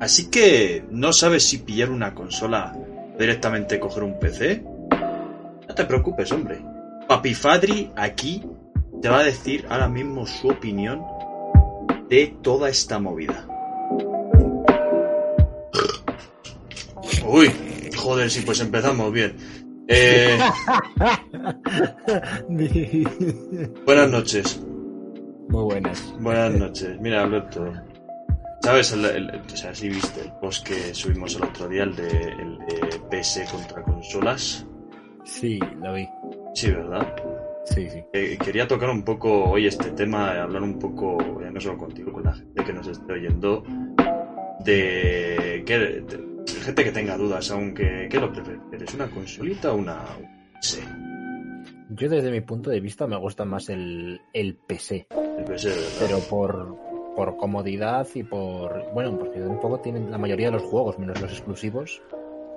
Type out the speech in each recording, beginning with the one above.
Así que, ¿no sabes si pillar una consola o directamente coger un PC? No te preocupes, hombre. Papi Fadri aquí te va a decir ahora mismo su opinión de toda esta movida. Uy, joder, sí, pues empezamos bien. Eh, buenas noches. Muy buenas. Buenas noches. Mira, Alberto. ¿Sabes? El, el- o sea, si viste el post que subimos el otro día, el de, el de PS contra consolas. Sí, lo vi. Sí, ¿verdad? Sí, sí. Eh, quería tocar un poco hoy este tema, hablar un poco, ya no solo contigo, con la gente que nos esté oyendo, de, que, de- de gente que tenga dudas, aunque, ¿qué lo prefieres? ¿Una consolita o una PC? Yo desde mi punto de vista me gusta más el, el PC, El PC, ¿verdad? pero por, por comodidad y por... Bueno, porque un poco tienen la mayoría de los juegos, menos los exclusivos,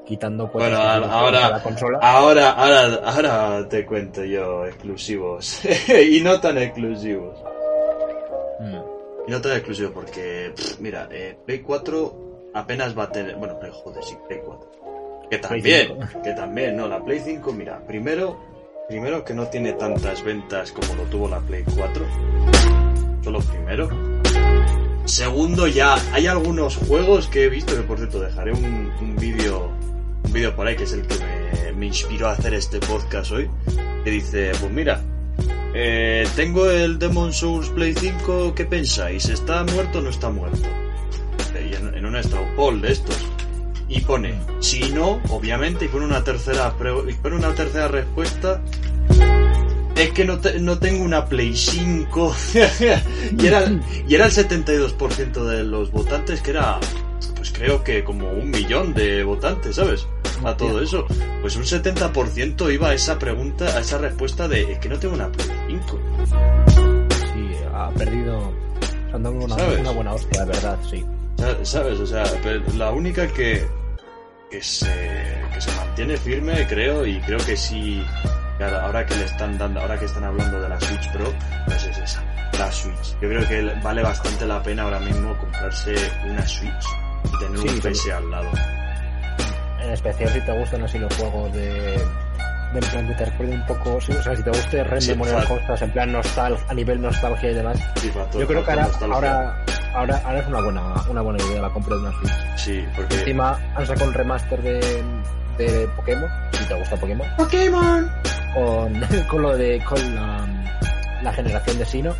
quitando pues, Bueno, ahora- de la consola. Ahora, ahora, ahora te cuento yo exclusivos. y no tan exclusivos. Mm. Y no tan exclusivos porque, pff, mira, eh, Play 4 apenas va a tener. Bueno, Play, joder, sí, Play 4. Que también, 5. que también, no, la Play 5, mira, primero, primero que no tiene tantas ventas como lo tuvo la Play 4. Solo primero. Segundo, ya hay algunos juegos que he visto que, por cierto, dejaré un, un vídeo un vídeo por ahí que es el que me, inspiró a hacer este podcast hoy. Que dice, pues mira, eh, tengo el Demon Souls Play 5, ¿qué pensáis? ¿Está muerto o no está muerto? Y en, en un straw poll de estos. Y pone, si no, obviamente, y pone una tercera, y pone una tercera respuesta. Es que no, te- no tengo una Play 5. y, era, y era el 72% de los votantes, que era, pues creo que como un millón de votantes, ¿sabes? A todo eso. Pues un 70% iba a esa pregunta, a esa respuesta de, es que no tengo una Play 5. Sí, ha perdido... Han dado una, una buena hostia, de verdad, sí. Sa- ¿Sabes? O sea, la única que, que, se, que se mantiene firme, creo, y creo que sí, claro, ahora que le están dando, ahora que están hablando de la Switch Pro, pues es esa, la Switch. Yo creo que vale bastante la pena ahora mismo comprarse una Switch y tener Sí, un PC al lado. En especial si te gustan así los juegos de... De en plan que te un poco, sí, o sea, si te guste Red Sí, Costas, en plan nostal, a nivel nostalgia y demás, Sí, factor- Yo creo que nostalgia. ahora, ahora, ahora es una buena, una buena idea la compra de una Switch. Sí, porque... Encima han sacado un remaster de, de Pokémon, si te gusta Pokémon, ¡Pokémon! Con, con lo de con la, la generación de Sino.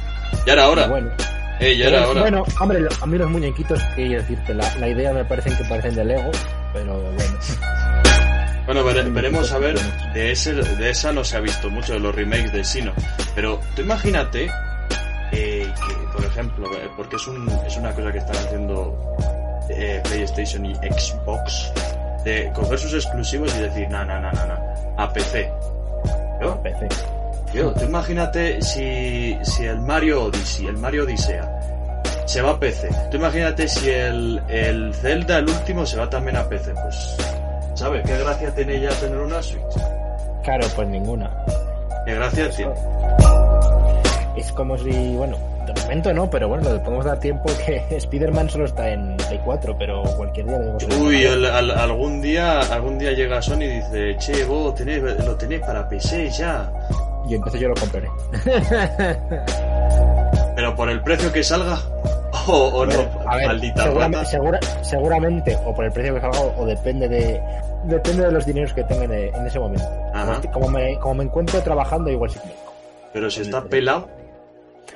Ya era hora. Y Bueno, Eh, ya era hora. bueno, hombre, a mí los muñequitos, que decirte, la, la idea me parecen que parecen de Lego, pero bueno. Bueno, vere- veremos a ver. De, ese, de esa no se ha visto mucho, de los remakes de Sino. Pero tú imagínate eh, que, por ejemplo, eh, porque es, un, es una cosa que están haciendo eh, PlayStation y Xbox, de coger sus exclusivos y decir, no, no, no, no, no, a PC. PC. Tío, tú imagínate si, si el Mario Odyssey, el Mario Odisea, se va a PC. Tú imagínate si el, el Zelda, el último, se va también a PC. Pues, ¿sabes qué gracia tiene ya tener una Switch? Claro, pues ninguna. ¿Qué gracia tiene? Es como si, bueno, de momento no, pero bueno, le podemos dar tiempo que Spider-Man solo está en Play 4, pero cualquier día debemos Uy, el- al- algún día algún día llega Sony y dice, che, vos tenéis, lo tenéis para PC ya. Y entonces yo lo compraré. Pero por el precio que salga, o, o no, A ver, maldita seguramente, segura- seguramente, o por el precio que salga, o depende de depende de los dineros que tengan en, ese momento. Ajá. Como me, como me encuentro trabajando, igual sí me. Pero si está pelado,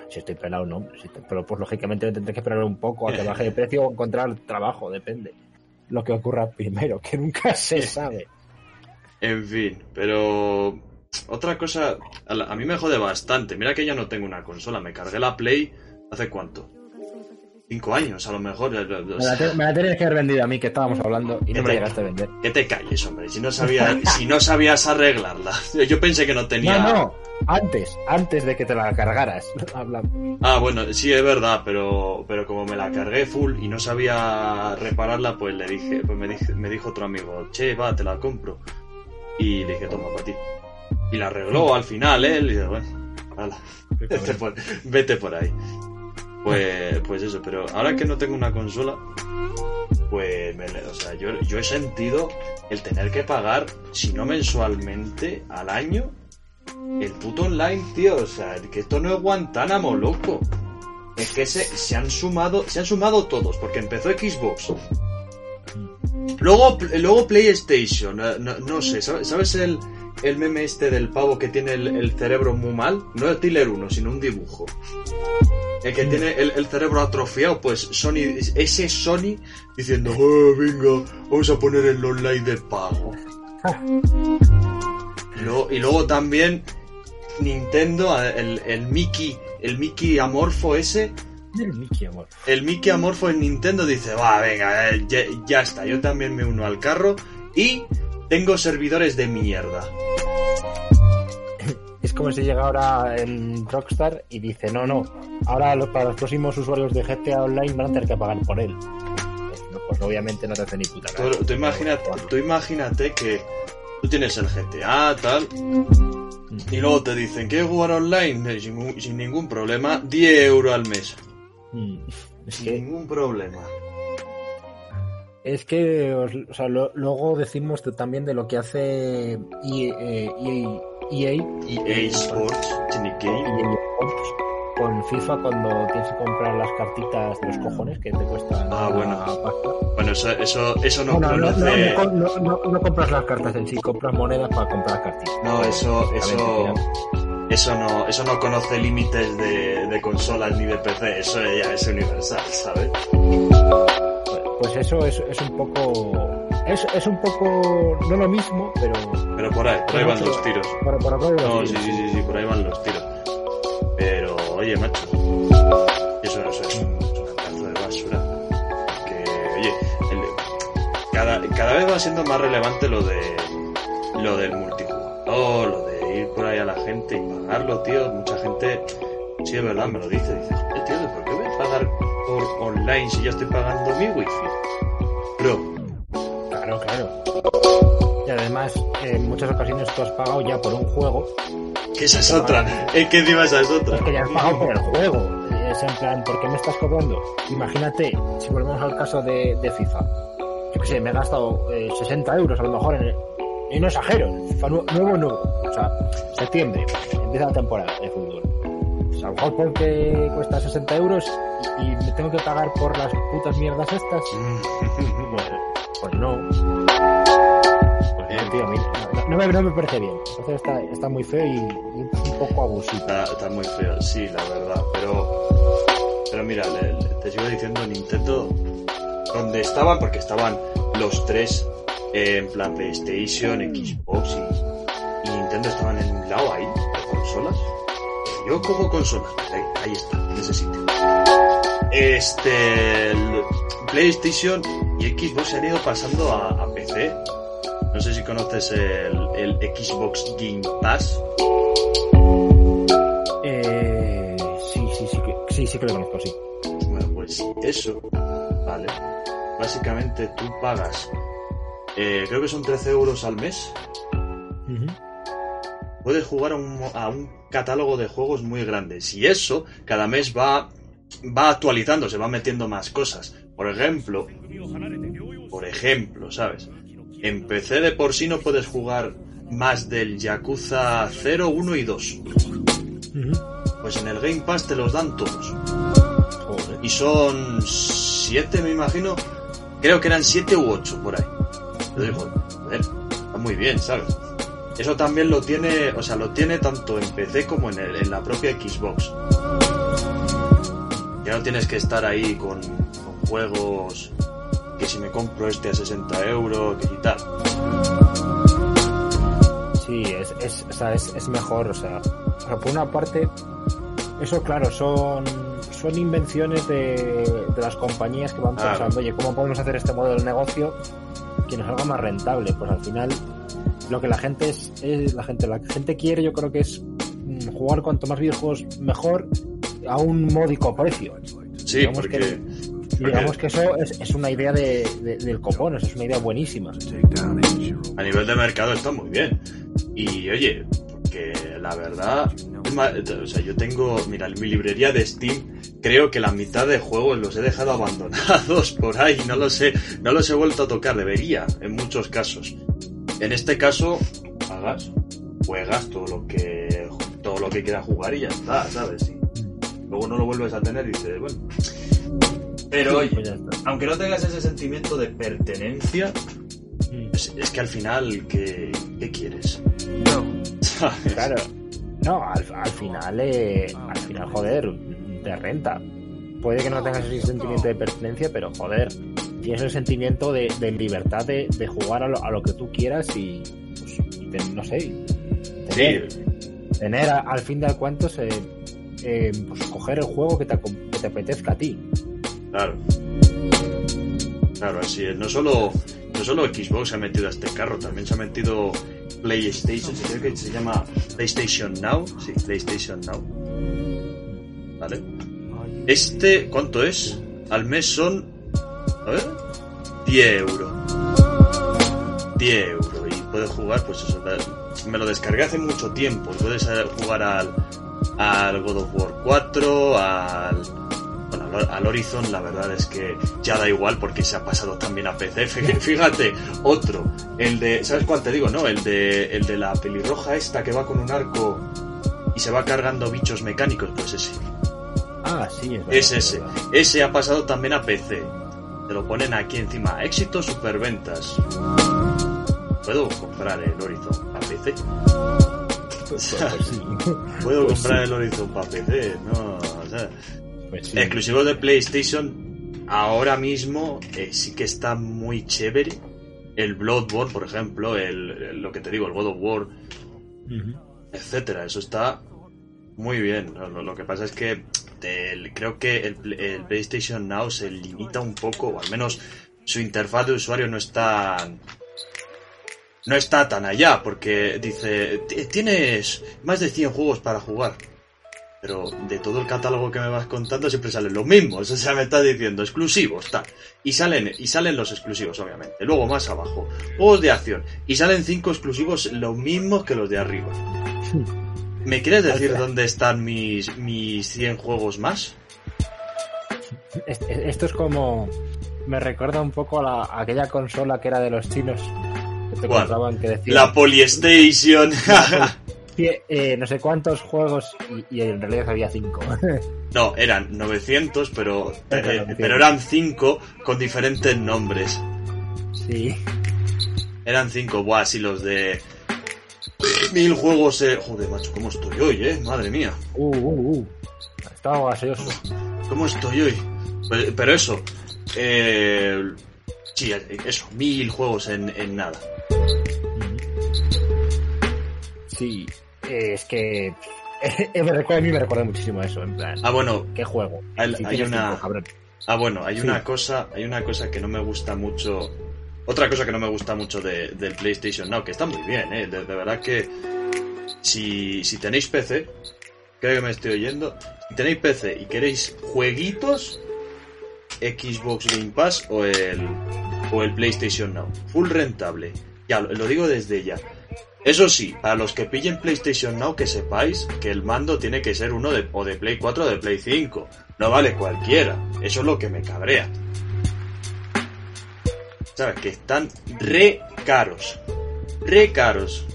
Si estoy pelado, no. Si estoy- pero pues lógicamente tendré que esperar un poco a que baje de precio o encontrar trabajo, depende. Lo que ocurra primero, que nunca se sabe. En fin, pero otra cosa, a, la- a mí me jode bastante. Mira que yo no tengo una consola, me cargué la Play hace cuánto. Cinco años, a lo mejor. ya- Me la, te- me la tienes que haber vendido a mí, que estábamos hablando, y no me la llegaste a vender. Que te calles, hombre. Si no, sabía, si no sabías arreglarla. Yo pensé que no tenía. No, no, antes, antes de que te la cargaras. Ah, bueno, sí, es verdad, pero, pero como me la cargué full y no sabía repararla, pues le dije, pues me, dije, me dijo otro amigo, che, va, te la compro. Y le dije, toma, para ti. Y la arregló al final, ¿eh? Y dije, bueno, hala, vete por, vete por ahí. Pues, pues eso, pero ahora que no tengo una consola, pues, me, o sea, yo, yo he sentido el tener que pagar, si no mensualmente, al año, el puto online, tío. O sea, que esto no es Guantánamo, loco. Es que se, se han sumado, se han sumado todos, porque empezó Xbox. Luego, luego PlayStation, eh, no, sé, ¿sabes, el, el meme este del pavo que tiene el, cerebro muy mal? No es Tiller 1, sino un dibujo. El que tiene el, el cerebro atrofiado, pues Sony, ese Sony diciendo, "Oh, venga, vamos a poner el online de pago. Y luego, y luego también Nintendo, el, el Mickey, el Mickey amorfo ese, El Mickey, amor. el Mickey amorfo en Nintendo dice, va, venga, eh, ya, ya está, yo también me uno al carro y tengo servidores de mierda. Es como si llega ahora el Rockstar y dice, no, no, ahora los- para los próximos usuarios de GTA Online van a tener que pagar por él. Pues, pues obviamente no te hace ni puta Tú, tú imagínate, tú imagínate que tú tienes el GTA, tal, y luego te dicen, ¿quieres jugar online? Eh, Sin, ningún- sin ningún problema, 10 euros al mes. Mm. Es Sin que, ningún problema. es que os- o sea, lo- luego decimos de- también de lo que hace EA, eh, EA, EA, EA Sports, que. EA Sports con FIFA cuando tienes que comprar las cartitas de los cojones que te cuestan Ah, bueno. pasta. Bueno, eso, eso, eso no Bueno, no, no, no, no- no- no compras las cartas en sí, compras monedas para comprar cartitas. No, eso, eso, eso no, eso no conoce límites de, de consolas ni de PC, eso ya es universal, ¿sabes? Pues- eso es, es un poco. Es, es un poco. No lo mismo, pero. Pero por ahí, por ahí van los tiros. Por, por los No, sí, tiros, sí, sí, sí, por ahí van los tiros. Pero, oye, macho, eso, eso es, un, pedazo de basura. Que, oye, cada, cada vez va siendo más relevante lo de lo del multijugador, lo de ir por ahí a la gente y pagarlo, tío. Mucha gente, sí, es verdad, me lo dice. Dice, "Joder, tío, ¿por qué voy a pagar por online si ya estoy pagando mi wifi? Bro, Claro, claro. Y además, en muchas ocasiones tú has pagado ya por un juego. que esa es otra. Es que encima esa es otra. Es que ya has pagado por el juego. Es en plan, ¿por qué me estás cobrando? Imagínate, si volvemos al caso de, de FIFA. Yo qué sé, me he gastado eh, 60 euros a lo mejor en el- Y no exagero, FIFA nu- nuevo, nuevo. O sea, septiembre, empieza la temporada de fútbol. Pues a lo mejor porque cuesta 60 euros y, y me tengo que pagar por las putas mierdas estas. Pues, pues no. Pues no, me, no me parece bien. Entonces está, está muy feo y, un poco abusivo. Está, muy feo, sí, la verdad. Pero, pero mira, te sigo diciendo Nintendo, donde estaban, porque estaban los tres eh, en plan PlayStation, Xbox y, Nintendo estaban en un lado ahí, consolas. Yo cojo consolas, ahí, ahí está, en ese sitio. Este, PlayStation y Xbox se han ido pasando a PC. No sé si conoces el, el Xbox Game Pass. Eh, sí, sí, sí, que, sí, sí que lo conozco, sí. Bueno, pues eso, vale. Básicamente tú pagas, eh, creo que son 13 euros al mes. Puedes jugar a un, a un catálogo de juegos muy grandes. Y eso, cada mes va, va actualizando, se va metiendo más cosas. Por ejemplo, por ejemplo, ¿sabes? En PC de por sí no puedes jugar más del Yakuza 0, 1 y 2. Pues en el Game Pass te los dan todos. Joder. Y son siete, me imagino. Creo que eran siete u ocho por ahí. Yo digo, joder, está muy bien, ¿sabes? Eso también lo tiene, o sea, lo tiene tanto en PC como en, el- en la propia Xbox. Ya no tienes que estar ahí con, con juegos que si me compro este a 60 euros, que y tal. Sí, es, es, o sea, es, es mejor, o sea, por una parte, eso claro, son, son invenciones de, de las compañías que van Claro. pensando, oye, ¿cómo podemos hacer este modelo de negocio que nos haga más rentable? Pues al final, lo que la gente es, es la gente, la gente quiere, yo creo que es mm, jugar cuanto más videojuegos mejor a un módico precio. Sí, Digamos porque... que- digamos que eso es, es una idea de, de- del copón, eso es una idea buenísima. a nivel de mercado está muy bien. Y oye, porque la verdad, o sea, yo tengo, mira, en mi librería de Steam, creo que la mitad de juegos los he dejado abandonados por ahí, no los he, no los he vuelto a tocar, debería, en muchos casos. En este caso, hagas, juegas todo lo que, todo lo que quieras jugar y ya está, ¿sabes? Y luego no lo vuelves a tener y dices, bueno. Pero oye, Pues aunque no tengas ese sentimiento de pertenencia, Mm. es, es que al final, ¿qué, qué quieres? ¿Sabes? Claro. No, al, al final, eh, al final, joder, te renta. Puede que no tengas ese sentimiento de pertenencia, pero joder, tienes el sentimiento de, de libertad de, de jugar a lo, a lo que tú quieras y, pues, y te- no sé, tener, tener a- al fin de cuentos, eh, eh, pues coger el juego que te, que te apetezca a ti. Claro. Claro, así es. No solo, no solo Xbox se ha metido a este carro, también se ha metido PlayStation, creo que se llama PlayStation Now. Sí, PlayStation Now. ¿Vale? Este, ¿cuánto es? Al mes son... A ver... 10 euros. 10 euros. Y puedes jugar, pues eso. Me lo descargué hace mucho tiempo. Puedes eh, jugar al, al God of War 4, al... Al- Horizon la verdad es que ya da igual porque se ha pasado también a PC. Fíjate, otro, el de, ¿sabes cuál te digo? No, el de, el de la pelirroja esta que va con un arco y se va cargando bichos mecánicos, pues ese. Ah, sí, es verdad, Es es ese. verdad. Ese ha pasado también a PC. Te lo ponen aquí encima. Éxito superventas. ¿Puedo comprar el Horizon a PC? Pues, pues sí. ¿Puedo Pues comprar sí. el Horizon para PC? No, o sea, Pues sí. Exclusivos de PlayStation, ahora mismo eh, sí que está muy chévere. El Bloodborne, por ejemplo, el, el- lo que te digo, el God of War, Ujú. etcétera. Eso está muy bien. Lo, que pasa es que creo que el, pl- el PlayStation Now se limita un poco, o al menos su interfaz de usuario no está no está tan allá, porque dice, "T- tienes más de 100 juegos para jugar. Pero de todo el catálogo que me vas contando siempre salen los mismos. O sea, me estás diciendo exclusivos, tal. Y salen, y salen los exclusivos, obviamente. Luego más abajo, juegos de acción. Y salen cinco exclusivos los mismos que los de arriba. ¿Me quieres decir dónde están mis, mis 100 juegos más? Es- es- Esto es como. Me recuerda un poco a, la- a aquella consola que era de los chinos. Que te ¿Cuál? contaban que decían. La Polystation. "Cien- eh, no sé cuántos juegos y, y en realidad había cinco. no, eran 900, pero, Eran eh, 900. pero eran cinco con diferentes nombres. sí. Eran cinco, buah, sí, los de... Mil juegos... eh, Joder, macho, ¿cómo estoy hoy, eh? Madre mía. Uh, uh, uh. Estaba gaseoso. ¿Cómo estoy hoy? Pero, pero eso... Eh, sí, eso, mil juegos en, en nada. Sí. Eh, es que. me recuerda, a mí me recuerda muchísimo a eso. En plan, Ah, bueno, ¿qué juego? hay, Si hay tienes una... Ah, bueno, hay Sí. una cosa, hay una cosa que no me gusta mucho. Otra cosa que no me gusta mucho de- del PlayStation Now, que está muy bien, eh. De, de verdad que si, si tenéis PC, creo que me estoy oyendo. Si tenéis PC y queréis jueguitos, Xbox Game Pass o el, o el PlayStation Now. Full rentable. Ya, lo, lo digo desde ya. Eso sí, para los que pillen PlayStation Now, que sepáis que el mando tiene que ser uno de, o de Play 4 o de Play 5. No vale cualquiera. Eso es lo que me cabrea. ¿Sabes? Que están re caros. Re caros.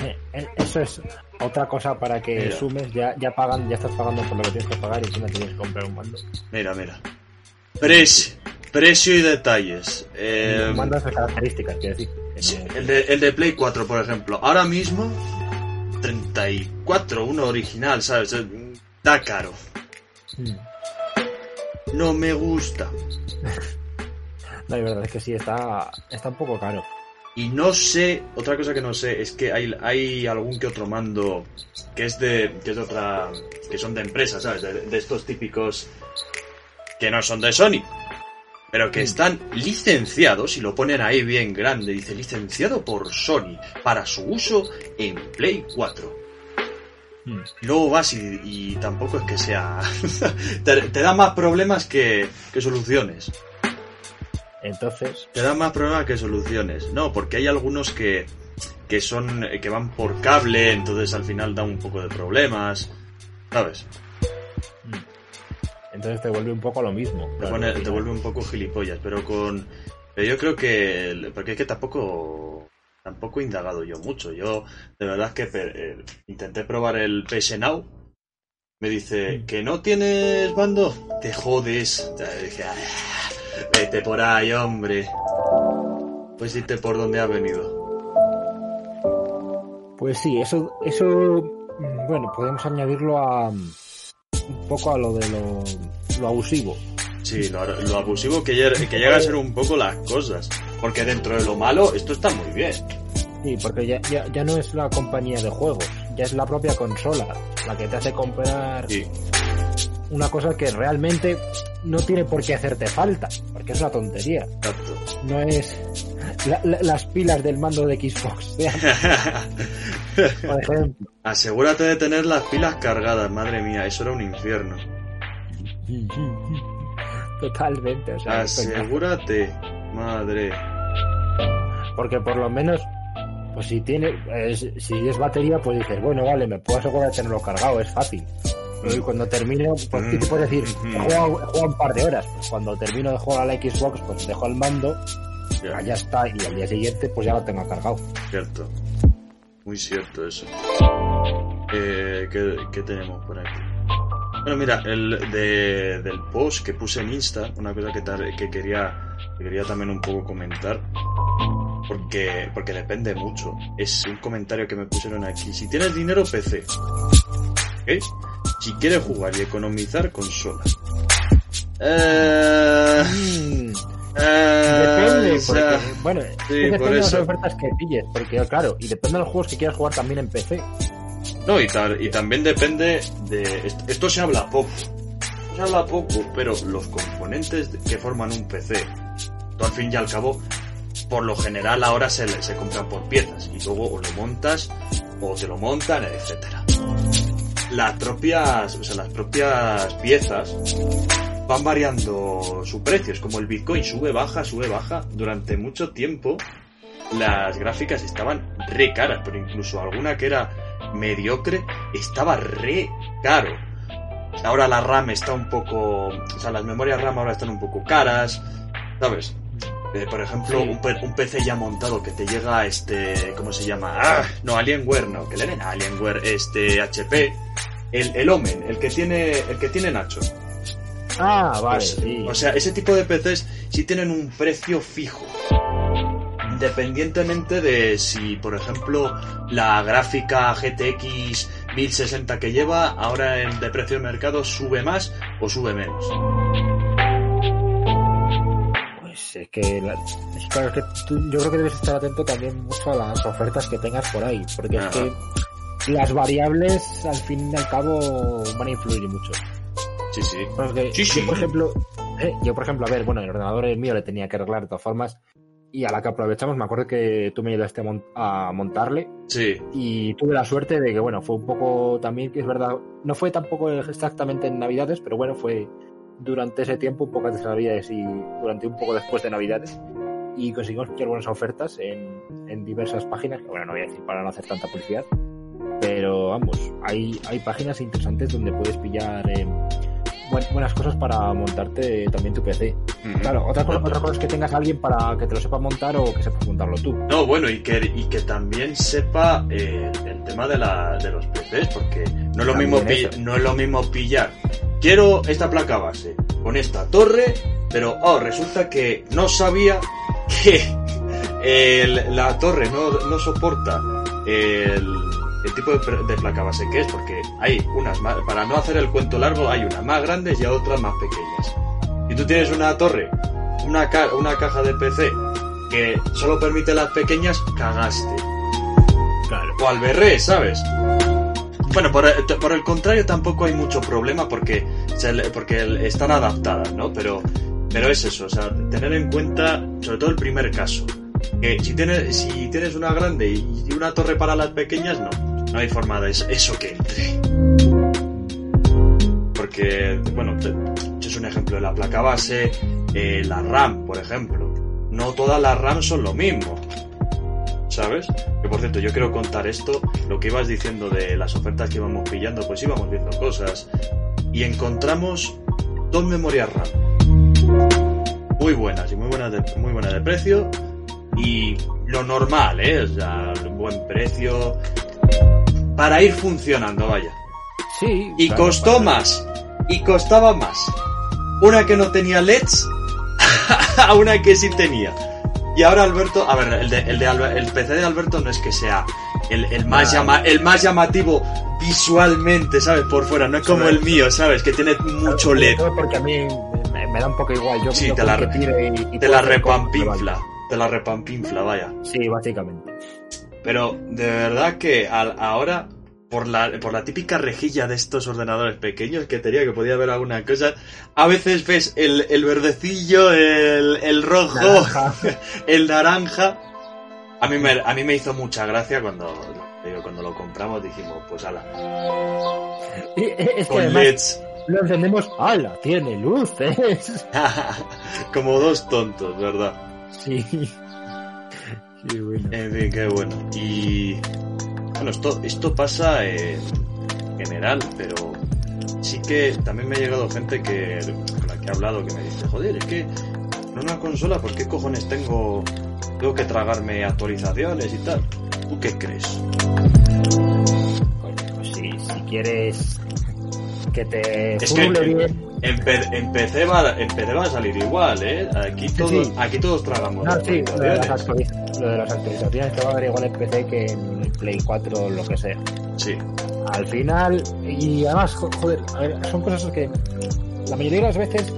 Eh, eh, Eso es otra cosa para que Mira. sumes. Ya, ya pagan, ya estás pagando por lo que tienes que pagar y encima tienes que comprar un mando. Mira, mira. Precio. Precio y detalles. Eh, mando de características, quiero decir. Sí, el, de, el de Play 4, por ejemplo. Ahora mismo, 34, uno original, ¿sabes? Está caro. Mm. No me gusta. No, la verdad es que sí, está, está un poco caro. Y no sé, otra cosa que no sé es que hay, hay algún que otro mando que es de, que es de otra, que son de empresas, ¿sabes? De, de estos típicos que no son de Sony, pero que están licenciados y lo ponen ahí bien grande, dice licenciado por Sony para su uso en Play 4. Hmm. Luego vas y, y tampoco es que sea... te, te da más problemas que, que soluciones. Entonces, Te da más problemas que soluciones. No, porque hay algunos que, que son que van por cable, entonces al final da un poco de problemas. ¿Sabes? Entonces te vuelve un poco lo mismo. Te, pone- vuelve un poco gilipollas, pero con... Pero yo creo que... Porque es que tampoco... Tampoco he indagado yo mucho. Yo, de verdad que eh, intenté probar el PS Now. Me dice, Mm. ¿que no tienes bando? Te jodes. Sea, dije, "Ah, vete por ahí, hombre. Pues irte por donde ha venido. Pues sí, eso, eso, mm, bueno, podemos añadirlo a un poco a lo de lo, lo abusivo. Sí, lo, lo abusivo que, que llega a ser un poco las cosas. Porque dentro de lo malo, esto está muy bien. Sí, porque ya, ya, ya no es la compañía de juegos, ya es la propia consola la que te hace comprar Sí, una cosa que realmente no tiene por qué hacerte falta, porque es una tontería. exacto. No es la- la- las pilas del mando de Xbox, por ejemplo. Asegúrate de tener las pilas cargadas, madre mía, eso era un infierno. Totalmente, o sea. Asegúrate, madre. porque por lo menos, pues si tiene, si es batería, pues dices, bueno, vale, me puedo asegurar de tenerlo cargado, es fácil. Y cuando termino, pues ¿qué te puedo decir? He jugado, he jugado un par de horas. Pues cuando termino de jugar a la Xbox, pues dejo el mando, Ya, ya está, y al día siguiente, pues ya lo tengo cargado. cierto. Muy cierto eso. Eh, ¿qué, qué tenemos por aquí? Bueno, mira, el de, del post que puse en Insta, una cosa que, tar- que quería que quería también un poco comentar, porque, porque depende mucho. Es un comentario que me pusieron aquí. Si tienes dinero, PC. ¿Ok? Si quieres jugar y economizar, consola. Eh, Mm, eh, Depende, porque, bueno, es sí, depende por de las ofertas que pilles, porque claro, y depende de los juegos que quieras jugar también en PC. No, y, tal, y también depende de... est- Esto se habla poco. Se habla poco, pero los componentes que forman un PC, tú al fin y al cabo, por lo general ahora se, se compran por piezas y luego o lo montas o te lo montan, etcétera. Las propias, o sea, las propias piezas van variando su precio. Es como el Bitcoin, sube, baja, sube, baja. Durante mucho tiempo las gráficas estaban re caras, pero incluso alguna que era mediocre estaba re caro. Ahora la RAM está un poco, o sea, las memorias RAM ahora están un poco caras, ¿sabes? Eh, por ejemplo, Sí. un, un PC ya montado que te llega este, ¿cómo se llama? Ah, no, Alienware, no, que le den a Alienware, este HP, el, el Omen, el que tiene, el que tiene Nacho. Ah, vale, Pues, sí. O sea, ese tipo de PCs sí tienen un precio fijo. Independientemente de si, por ejemplo, la gráfica GTX 1060 que lleva, ahora en, de precio de mercado sube más o sube menos. Que, la- claro, es que tú- yo creo que debes estar atento también mucho a las ofertas que tengas por ahí, porque Ajá. es que las variables al fin y al cabo van a influir mucho. Sí, sí. Porque Sí, sí. yo, por ejemplo, eh, yo, por ejemplo, a ver, bueno, el ordenador el mío le tenía que arreglar de todas formas. Y a la que aprovechamos, me acuerdo que tú me ayudaste a, mon- a montarle. Sí, Y tuve la suerte de que, bueno, fue un poco también, que es verdad, no fue tampoco exactamente en Navidades, pero bueno, fue durante ese tiempo, un poco antes de Navidades y durante un poco después de Navidades. Y conseguimos pillar buenas ofertas en, en diversas páginas, que bueno, no voy a decir para no hacer tanta publicidad. Pero vamos, hay, hay páginas interesantes donde puedes pillar eh, buen- buenas cosas para montarte también tu PC. Claro, otra cosa, otra cosa es que tengas a alguien para que te lo sepa montar o que sepas montarlo tú. No, bueno, y que, y que también sepa eh, el tema de, la, de los PCs, porque no es, lo mismo pi- no es lo mismo pillar. Quiero esta placa base con esta torre, pero oh, resulta que no sabía que el- la torre no, no soporta el, el tipo de, placa base que es, porque hay unas más, para no hacer el cuento largo, hay unas más grandes y otras más pequeñas. Y tú tienes una torre, una, ca- una caja de PC porque solo permite las pequeñas, cagaste. Claro. O al berré, ¿sabes? Bueno, por, el- por el contrario tampoco hay mucho problema porque, porque están adaptadas, ¿no? Pero, pero es eso, o sea, tener en cuenta sobre todo el primer caso. Que si tienes, si tienes una grande y una torre para las pequeñas, no. No hay forma de eso, que entre. Porque, bueno, es un ejemplo de la placa base, eh, la RAM, por ejemplo. No todas las RAM son lo mismo. ¿Sabes? Que por cierto, yo quiero contar esto, lo que ibas diciendo de las ofertas que íbamos pillando, pues íbamos viendo cosas y encontramos dos memorias RAM. Muy buenas y muy buenas de, muy buenas de precio y lo normal, ¿eh? O sea, buen precio para ir funcionando, vaya. Sí. Y claro, costó para- más. Y costaba más. Una que no tenía LEDs a una que sí tenía. Y ahora Alberto, a ver, el, de, el, de el PC de Alberto no es que sea el, el más llama, el más llamativo visualmente, ¿sabes? Por fuera, no es como el mío, ¿sabes? Que tiene mucho LED. porque a mí me, me da un poco igual. Yo Sí, te la- que tire y, y Te la repampinfla. Te la repampinfla, vaya. Sí, básicamente. Pero de verdad que al- ahora, por la, por la típica rejilla de estos ordenadores pequeños que tenía, que podía ver alguna cosa, a veces ves el, el verdecillo, el, el rojo, Naranja. el naranja. A mí, me, a mí me hizo mucha gracia cuando, digo, cuando lo compramos, dijimos, pues ala, Y, es que con además LEDs, lo encendemos. ¡Hala! Tiene luces. como dos tontos, ¿verdad? Sí. Sí, bueno. En fin, qué bueno. Y bueno, esto, esto pasa en general, pero sí que también me ha llegado gente que con la que he hablado que me dice, joder, es que en una consola, ¿por qué cojones tengo tengo que tragarme actualizaciones y tal? ¿Tú qué crees? Pues sí, si quieres que te Es que bien. PC va, en PC va a salir igual, ¿eh? Aquí todos, sí. aquí todos tragamos No, sí, lo de, las actualizaciones. actualiz- lo de las actualizaciones te va a dar igual en PC que en Play 4 o lo que sea. Sí, Al final, y además, jo- joder, a ver, son cosas que la mayoría de las veces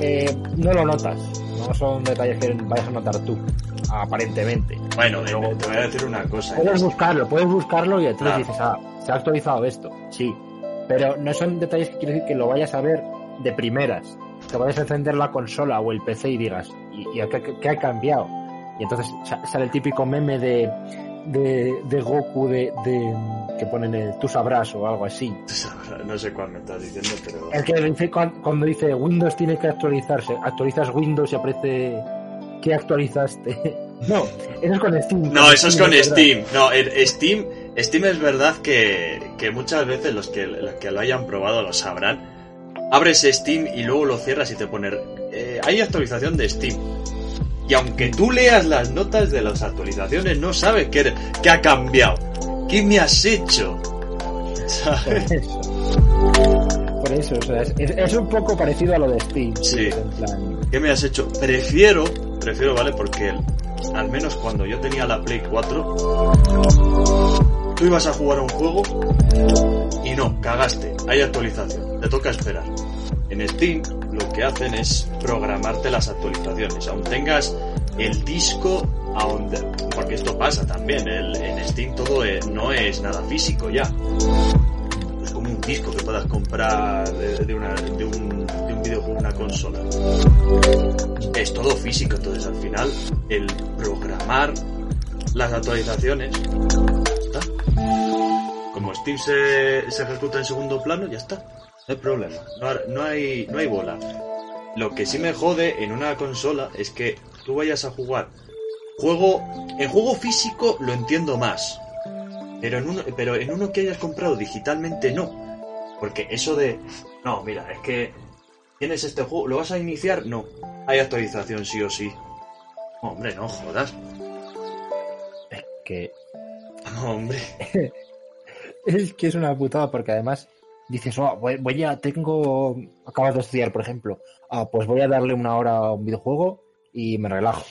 eh, no lo notas. No son detalles que vayas a notar tú, aparentemente. bueno, Pero luego- te voy a decir una cosa. Puedes buscarlo, puedes buscarlo y entonces Claro. dices, ah, se ha actualizado esto. Sí. Pero no son detalles que quiero decir que lo vayas a ver de primeras. Que a encender la consola o el PC y digas, ¿y, y qué, ha cambiado? Y entonces sa- sale el típico meme de, de, de Goku de, de que ponen el tú sabrás o algo así. No sé cuál me estás diciendo, pero... El que dice cuan- cuando dice Windows tiene que actualizarse, actualizas Windows y aparece ¿qué actualizaste? No, eso es con Steam. No, eso es con. Steam. No, el- Steam, Steam es verdad que, que muchas veces los que, los que lo hayan probado lo sabrán. Abres Steam y luego lo cierras y te pone eh, hay actualización de Steam. Y aunque tú leas las notas de las actualizaciones, no sabes qué, qué ha cambiado. ¿Qué me has hecho? Por ¿Sabes? eso. Por eso, o sea, es, un poco parecido a lo de Steam. Sí. En plan, ¿Qué me has hecho? Prefiero, prefiero, ¿vale? Porque al menos cuando yo tenía la Play 4, tú ibas a jugar a un juego y no, cagaste, hay actualización, te toca esperar. En Steam lo que hacen es programarte las actualizaciones, aun tengas el disco a. Porque esto pasa también, el- en Steam todo eh, no es nada físico ya. Es como un disco que puedas comprar de, una- de un, de un videojuego, una consola es todo físico, entonces al final el programar las actualizaciones. Como Steam se, se ejecuta en segundo plano, ya está. No hay problema, no, no hay, no hay bola. Lo que sí me jode en una consola es que tú vayas a jugar juego. En juego físico lo entiendo más. Pero en uno, pero en uno que hayas comprado digitalmente no. Porque eso de. No, mira, es que tienes este juego, ¿lo vas a iniciar? No. Hay actualización sí o sí. Hombre, no jodas. que Hombre. es que es una putada porque además dices, oh, voy, voy a, tengo, acabas de estudiar, por ejemplo, ah, pues voy a darle una hora a un videojuego y me relajo.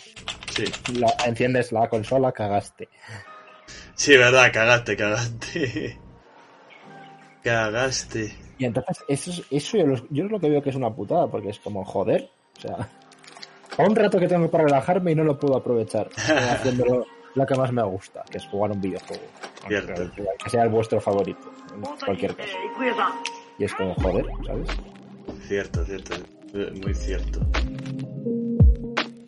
Sí. La- enciendes la consola, cagaste. Sí, verdad, cagaste, cagaste. Cagaste. Y entonces, eso, es- eso yo, lo- yo es lo que veo que es una putada, porque es como, joder, o sea, a un rato que tengo para relajarme y no lo puedo aprovechar haciendo lo, lo que más me gusta, que es jugar un videojuego. Cierto. Que sea el vuestro favorito, en cualquier caso. Y es como, joder, ¿sabes? Cierto, cierto. eh, Muy cierto.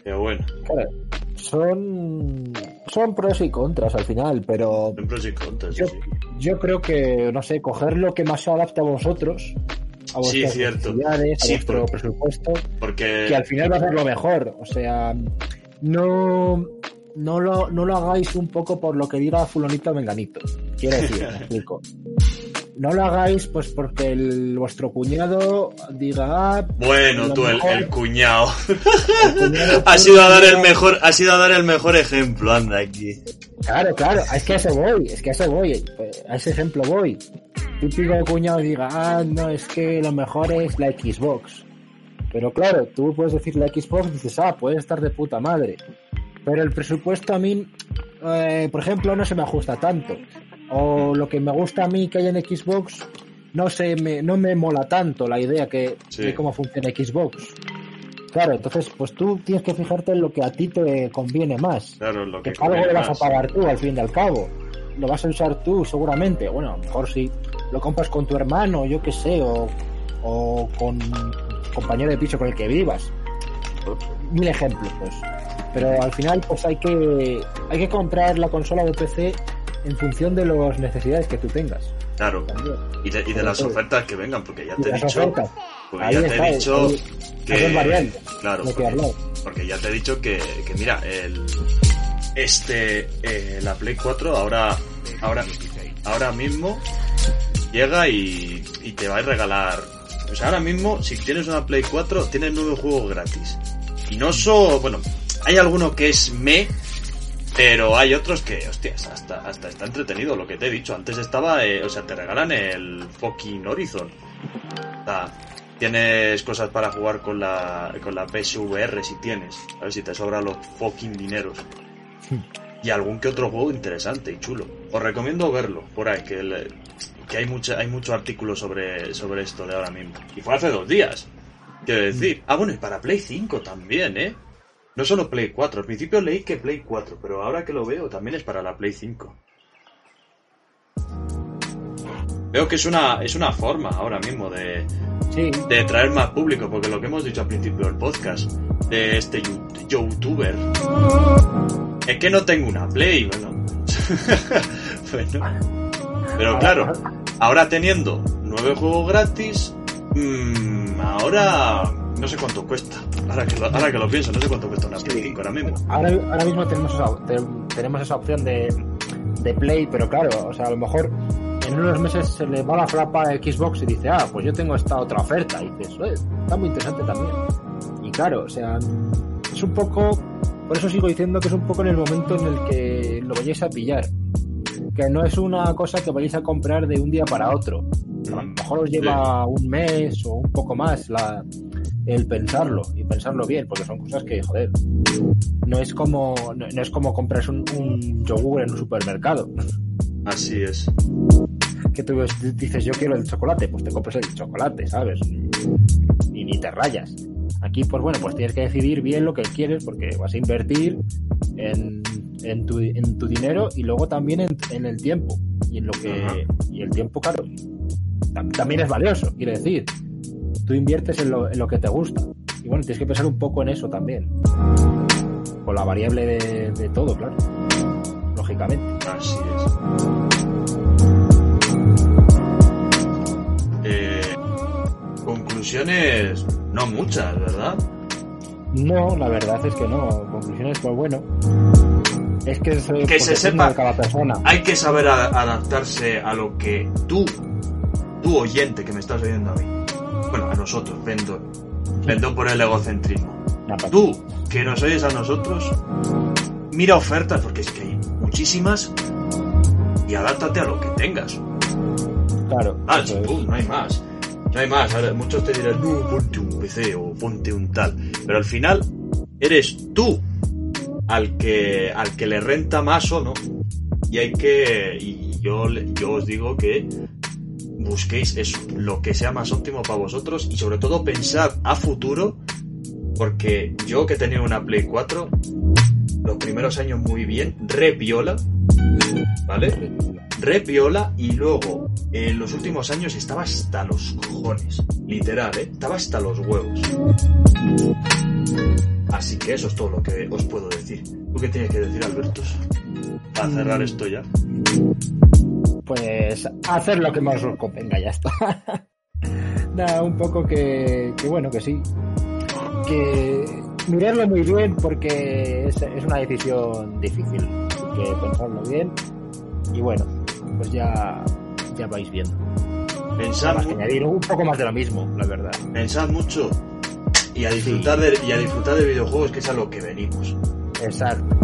Pero bueno, Claro, son, son pros y contras al final, pero en pros y contras, sí, yo, sí. yo creo que, no sé, coger lo que más se adapte a vosotros, a Sí, vuestras cierto. necesidades, a Sí, vuestro por- presupuesto, Porque... que al final va a ser lo mejor. O sea, no, no, lo, no lo hagáis un poco por lo que diga fulanito o menganito. Quiero decir, me explico. No lo hagáis pues porque el, vuestro cuñado diga, ah, Bueno, tú, el, mejor- el cuñado. el cuñado has ido a dar el mejor, has ido a dar el mejor ejemplo, anda aquí. Claro, claro, es que a eso voy, es que a eso voy, a ese ejemplo voy. Típico cuñado diga, ah, no, es que lo mejor es la Xbox. Pero claro, tú puedes decir la Xbox y dices, ah, puede estar de puta madre. Pero el presupuesto a mí, eh, por ejemplo, no se me ajusta tanto. O lo que me gusta a mí que hay en Xbox, no se me, no me mola tanto la idea que Sí. de cómo funciona Xbox. Claro, entonces, pues tú tienes que fijarte en lo que a ti te conviene más Claro, lo que que algo lo vas a pagar tú al fin y al cabo. Lo vas a usar tú seguramente. Bueno, a lo mejor si lo compras con tu hermano, yo qué sé, o, o con compañero de piso con el que vivas. Mil ejemplos, pues. Pero al final, pues hay que, hay que comprar la consola de PC en función de las necesidades que tú tengas. Claro. Y de, y de las ofertas que vengan, porque ya te he dicho... Porque ya te he dicho que... Claro, porque, ya te he dicho que, que mira, el... Este... eh, la Play 4 ahora... Ahora... Ahora mismo llega y, y te va a regalar... O sea, ahora mismo, si tienes una Play 4, tienes nueve juegos gratis. Solo... Bueno, hay alguno que es me... Pero hay otros que, hostias, hasta, hasta está entretenido lo que te he dicho. Antes estaba, eh, o sea, te regalan el fucking Horizon. O sea, tienes cosas para jugar con la, con la PSVR si tienes. A ver si te sobran los fucking dineros. Y algún que otro juego interesante y chulo. Os recomiendo verlo por ahí, que, le- que hay, mucha, hay mucho artículo sobre, sobre esto de ahora mismo. Y fue hace dos días. Quiero decir. Ah, bueno, y para Play 5 también, ¿eh? No solo Play 4. Al principio leí que Play 4, pero ahora que lo veo también es para la Play 5. Veo que es una, es una forma ahora mismo de, Sí, de traer más público, porque lo que hemos dicho al principio del podcast, de este youtuber, es que no tengo una Play, bueno. bueno. Pero claro, ahora teniendo nueve juegos gratis, mm, ahora no sé cuánto cuesta. Ahora que, lo, ahora que lo pienso, no sé cuánto cuesta una Play 5 ahora mismo. ahora, ahora mismo tenemos esa, te- tenemos esa opción de, de Play, pero claro, o sea, a lo mejor en unos meses se le va la flapa a Xbox y dice, ah, pues yo tengo esta otra oferta. Y dices, "Eh, está muy interesante también. Y claro, o sea, es un poco, por eso sigo diciendo que es un poco en el momento en el que lo vayáis a pillar. Que no es una cosa que vayáis a comprar de un día para otro. A lo mejor os lleva un mes o un poco más la, el pensarlo y pensarlo bien, porque son cosas que, joder, no es como, no, no es como comprarse un, un yogur en un supermercado. Así es. Que tú dices, yo quiero el chocolate, pues te compras el chocolate, ¿sabes? Y ni te rayas. Aquí, pues bueno, pues tienes que decidir bien lo que quieres, porque vas a invertir en, en, tu, en tu dinero y luego también en, en el tiempo. Y en lo que. Ajá. Y el tiempo, claro, tam- también es valioso, quiere decir. Tú inviertes en lo, en lo que te gusta. Y bueno, tienes que pensar un poco en eso también. Con la variable de, de todo, claro. Lógicamente. Así es. Eh, conclusiones, no muchas, ¿verdad? No, la verdad es que no. Conclusiones, pues bueno. Es que, es, Que se sepa- de cada persona. Hay que saber a- adaptarse a lo que tú, tú oyente que me estás oyendo a mí, bueno, a nosotros, vendo, vendo por el egocentrismo. Nada, Tú, que nos oyes a nosotros, mira ofertas, porque es que hay muchísimas, y adáptate a lo que tengas. Claro. Ah, es. no hay más. No hay más. Ahora, muchos te dirán, no, ponte un PC o ponte un tal. Pero al final, eres tú al que, al que le renta más o no. Y hay que. Y yo, yo os digo que busquéis lo que sea más óptimo para vosotros y sobre todo pensad a futuro Porque yo que tenía una Play 4, los primeros años muy bien, re viola, ¿vale? Re viola y luego en los últimos años estaba hasta los cojones. Literal, ¿eh? Estaba hasta los huevos. Así que eso es todo lo que os puedo decir. ¿Tú qué tienes que decir, Albertos? Para cerrar esto ya. Pues hacer lo que más os convenga, ya está. Nada, un poco que, que bueno, que sí. Que mirarlo muy bien porque es, es una decisión difícil. Que pensarlo bien. Y bueno, pues ya, ya vais viendo. Pensad, Más que mu- añadir un poco más de lo mismo, la verdad. pensad mucho y a disfrutar de, y a disfrutar de videojuegos que es a lo que venimos. Exacto.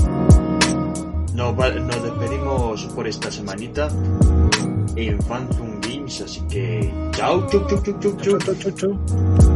Nos, despedimos por esta semanita en Phantom Games, así que chao, chau, chau, chau, chau, chau. Chu, chu.